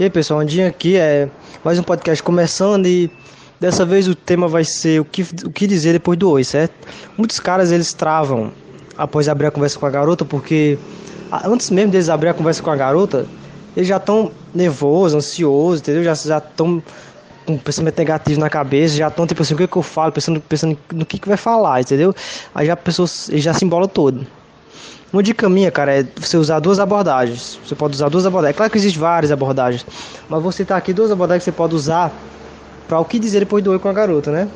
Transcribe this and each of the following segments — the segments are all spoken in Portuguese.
E aí pessoal, Andinho aqui é mais um podcast começando e dessa vez o tema vai ser o que, o que dizer depois do oi, certo? Muitos caras eles travam após abrir a conversa com a garota porque antes mesmo deles abrir a conversa com a garota, eles já estão nervosos, ansiosos, entendeu? Já estão com pensamento negativo na cabeça, já estão tipo assim, o que, que eu falo, pensando, pensando no que, que vai falar, entendeu? Aí já a pessoa já se embola todo. Uma dica minha, cara, é você usar duas abordagens. Você pode usar duas abordagens. É claro que existem várias abordagens, mas você tá aqui duas abordagens que você pode usar para o que dizer depois do oi com a garota, né?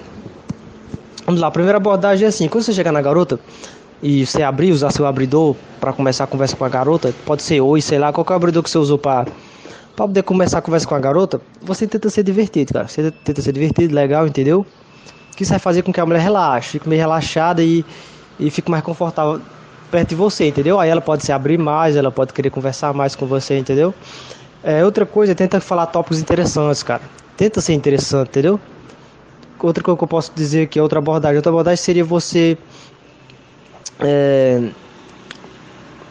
Vamos lá, a primeira abordagem é assim: quando você chegar na garota e você abrir, usar seu abridor para começar a conversa com a garota, pode ser oi, sei lá, qual é o abridor que você usou para para poder começar a conversa com a garota, você tenta ser divertido, cara. Você tenta ser divertido, legal, entendeu? Que isso vai fazer com que a mulher relaxe, fique meio relaxada e, e fique mais confortável perto de você, entendeu? Aí ela pode se abrir mais, ela pode querer conversar mais com você, entendeu? É, outra coisa, tenta falar tópicos interessantes, cara. Tenta ser interessante, entendeu? Outra coisa que eu posso dizer que é outra abordagem. Outra abordagem seria você é,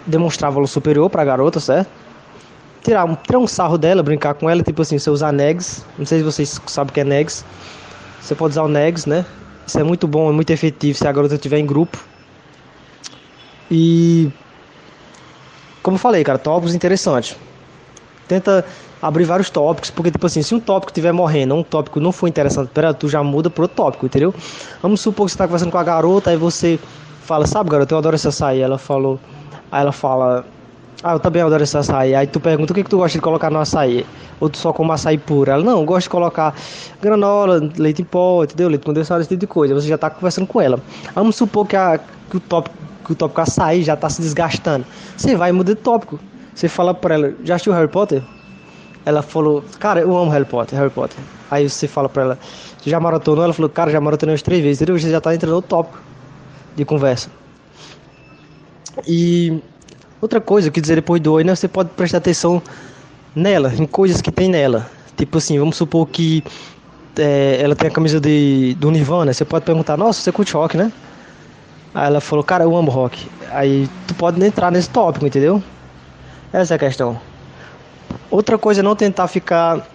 demonstrar valor superior pra garota, certo? Tirar um, tirar um sarro dela, brincar com ela, tipo assim, você usar negs. Não sei se vocês sabem o que é negs. Você pode usar o negs, né? Isso é muito bom, é muito efetivo se a garota estiver em grupo. E como eu falei, cara, tópicos interessantes. Tenta abrir vários tópicos, porque tipo assim, se um tópico estiver morrendo, um tópico não for interessante para tu já muda pro tópico, entendeu? Vamos supor que você tá conversando com a garota, aí você fala, sabe, garota, eu adoro essa açaí. Ela falou, aí ela fala, ah, eu também adoro esse açaí. Aí tu pergunta o que, que tu gosta de colocar no açaí. Ou tu só come açaí puro. Ela, não, eu gosto de colocar granola, leite em pó, entendeu? Leite condensado, esse tipo de coisa. Você já tá conversando com ela. Vamos supor que, a, que o tópico que o tópico açaí já tá se desgastando. Você vai e muda de tópico. Você fala pra ela, já assistiu Harry Potter? Ela falou, cara, eu amo Harry Potter, Harry Potter. Aí você fala pra ela, já maratonou? Ela falou, cara, já maratonei umas três vezes, entendeu? Você já tá entrando no tópico de conversa. E outra coisa que dizer depois do oi, né? Você pode prestar atenção nela, em coisas que tem nela. Tipo assim, vamos supor que é, ela tem a camisa de, do Nirvana, você pode perguntar, nossa, você curte rock, né? Aí ela falou, cara, eu amo rock. Aí tu pode entrar nesse tópico, entendeu? Essa é a questão. Outra coisa é não tentar ficar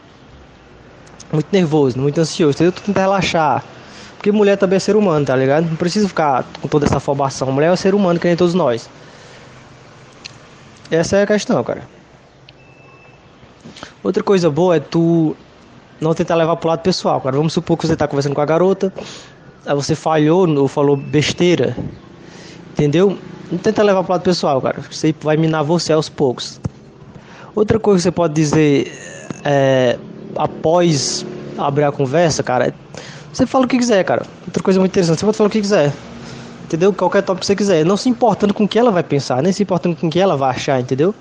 muito nervoso, muito ansioso, entendeu? Tu tentar relaxar. Porque mulher também é ser humano, tá ligado? Não precisa ficar com toda essa afobação. Mulher é um ser humano, que nem todos nós. Essa é a questão, cara. Outra coisa boa é tu não tentar levar pro lado pessoal, cara. Vamos supor que você tá conversando com a garota, Aí você falhou ou falou besteira, entendeu? Não tenta levar pro lado pessoal, cara. Aí vai minar você aos poucos. Outra coisa que você pode dizer é, após abrir a conversa, cara, é, você fala o que quiser, cara. Outra coisa muito interessante, você pode falar o que quiser. Entendeu? Qualquer tópico que você quiser. Não se importando com o que ela vai pensar, nem se importando com o que ela vai achar, entendeu?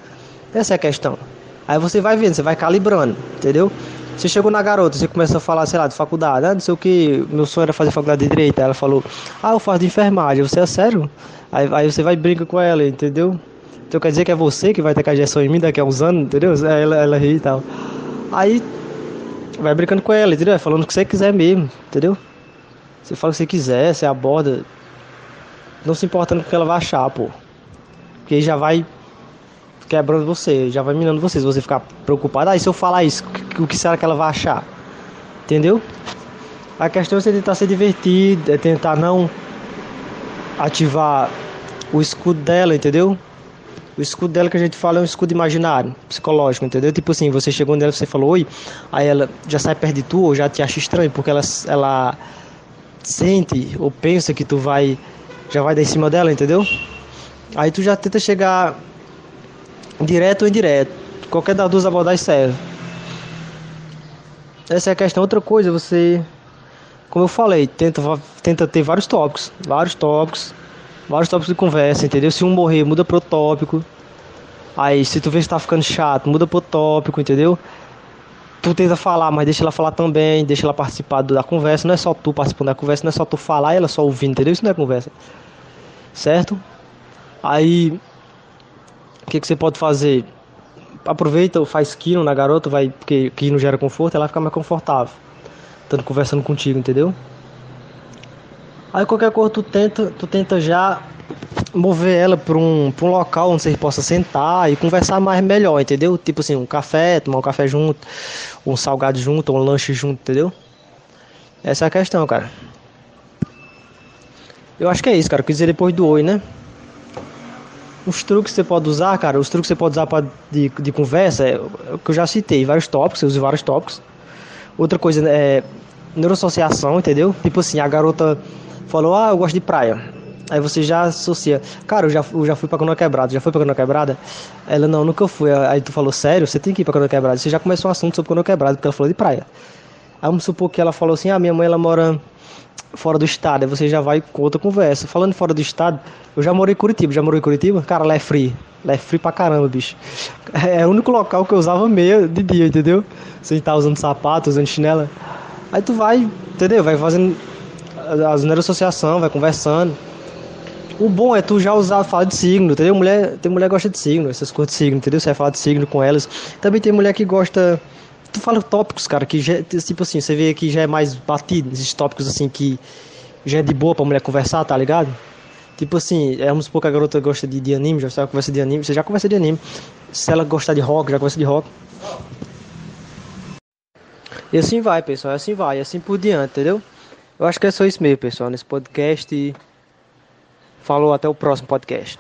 Essa é a questão. Aí você vai vendo, você vai calibrando, entendeu? Você chegou na garota, você começa a falar, sei lá, de faculdade, ah, não sei o que, meu sonho era fazer faculdade de direito. Aí ela falou, ah, eu faço de enfermagem, você é sério? Aí, aí você vai e brinca com ela, entendeu? Então quer dizer que é você que vai ter que injeção em mim daqui a uns anos, entendeu? Aí ela, ela ri e tal. Aí vai brincando com ela, entendeu? Falando o que você quiser mesmo, entendeu? Você fala o que você quiser, você aborda. Não se importando com o que ela vai achar, pô. Porque já vai quebrando você, já vai minando você. Se você ficar preocupado, aí ah, se eu falar isso, o que será que ela vai achar? Entendeu? A questão é você tentar ser divertido, é tentar não ativar o escudo dela, entendeu? O escudo dela que a gente fala é um escudo imaginário, psicológico, entendeu? Tipo assim, você chegou nela, você falou oi, aí ela já sai perto de tu ou já te acha estranho, porque ela, ela sente ou pensa que tu vai, já vai dar em cima dela, entendeu? Aí tu já tenta chegar direto ou indireto. Qualquer das duas abordagens serve. Essa é a questão. Outra coisa, você, como eu falei, tenta, tenta ter vários tópicos, vários tópicos, vários tópicos de conversa, entendeu? Se um morrer, muda pro tópico. Aí, se tu vê que tá ficando chato, muda pro tópico, entendeu? Tu tenta falar, mas deixa ela falar também, deixa ela participar da conversa. Não é só tu participando da conversa, não é só tu falar e ela só ouvindo, entendeu? Isso não é conversa. Certo? Aí, o que, que você pode fazer? Aproveita, faz quino na garota, vai, porque quino gera conforto, ela fica mais confortável. Estando conversando contigo, entendeu? Aí qualquer coisa tu tenta, tu tenta já mover ela para um, pra um local onde você possa sentar e conversar mais melhor, entendeu? Tipo assim, um café, tomar um café junto, um salgado junto, um lanche junto, entendeu? Essa é a questão, cara. Eu acho que é isso, cara. Eu quis dizer depois do oi, né? Os truques que você pode usar, cara, os truques que você pode usar pra, de, de conversa, é o que eu já citei, vários tópicos, eu uso vários tópicos. Outra coisa é neuroassociação, entendeu? Tipo assim, a garota falou, ah, eu gosto de praia. Aí você já associa, cara, eu já, eu já fui pra Canoa Quebrada, já foi pra Canoa Quebrada? Ela, não, nunca fui. Aí tu falou, sério, você tem que ir pra Canoa Quebrada. Você já começou um assunto sobre Canoa Quebrada, porque ela falou de praia. Aí vamos supor que ela falou assim, ah, minha mãe, ela mora fora do estado, aí você já vai com outra conversa. Falando fora do estado, eu já morei em Curitiba, já morei em Curitiba? Cara, lá é free. Lá é free pra caramba, bicho. É o único local que eu usava meia de dia, entendeu? Sem estar usando sapato, usando chinela. Aí tu vai, entendeu? Vai fazendo as neuroassociação, vai conversando. O bom é tu já usar, falar de signo, entendeu? Mulher, tem mulher que gosta de signo, essas coisas de signo, entendeu? Você vai falar de signo com elas. Também tem mulher que gosta tu fala tópicos, cara, que já, tipo assim, você vê que já é mais batido, esses tópicos assim que já é de boa pra mulher conversar, tá ligado? Tipo assim, é, vamos supor que a garota gosta de, de anime, já sabe conversa de anime, você já conversa de anime. Se ela gostar de rock, já conversa de rock. E assim vai, pessoal, assim vai, assim por diante, entendeu? Eu acho que é só isso mesmo, pessoal, nesse podcast. Falou, até o próximo podcast.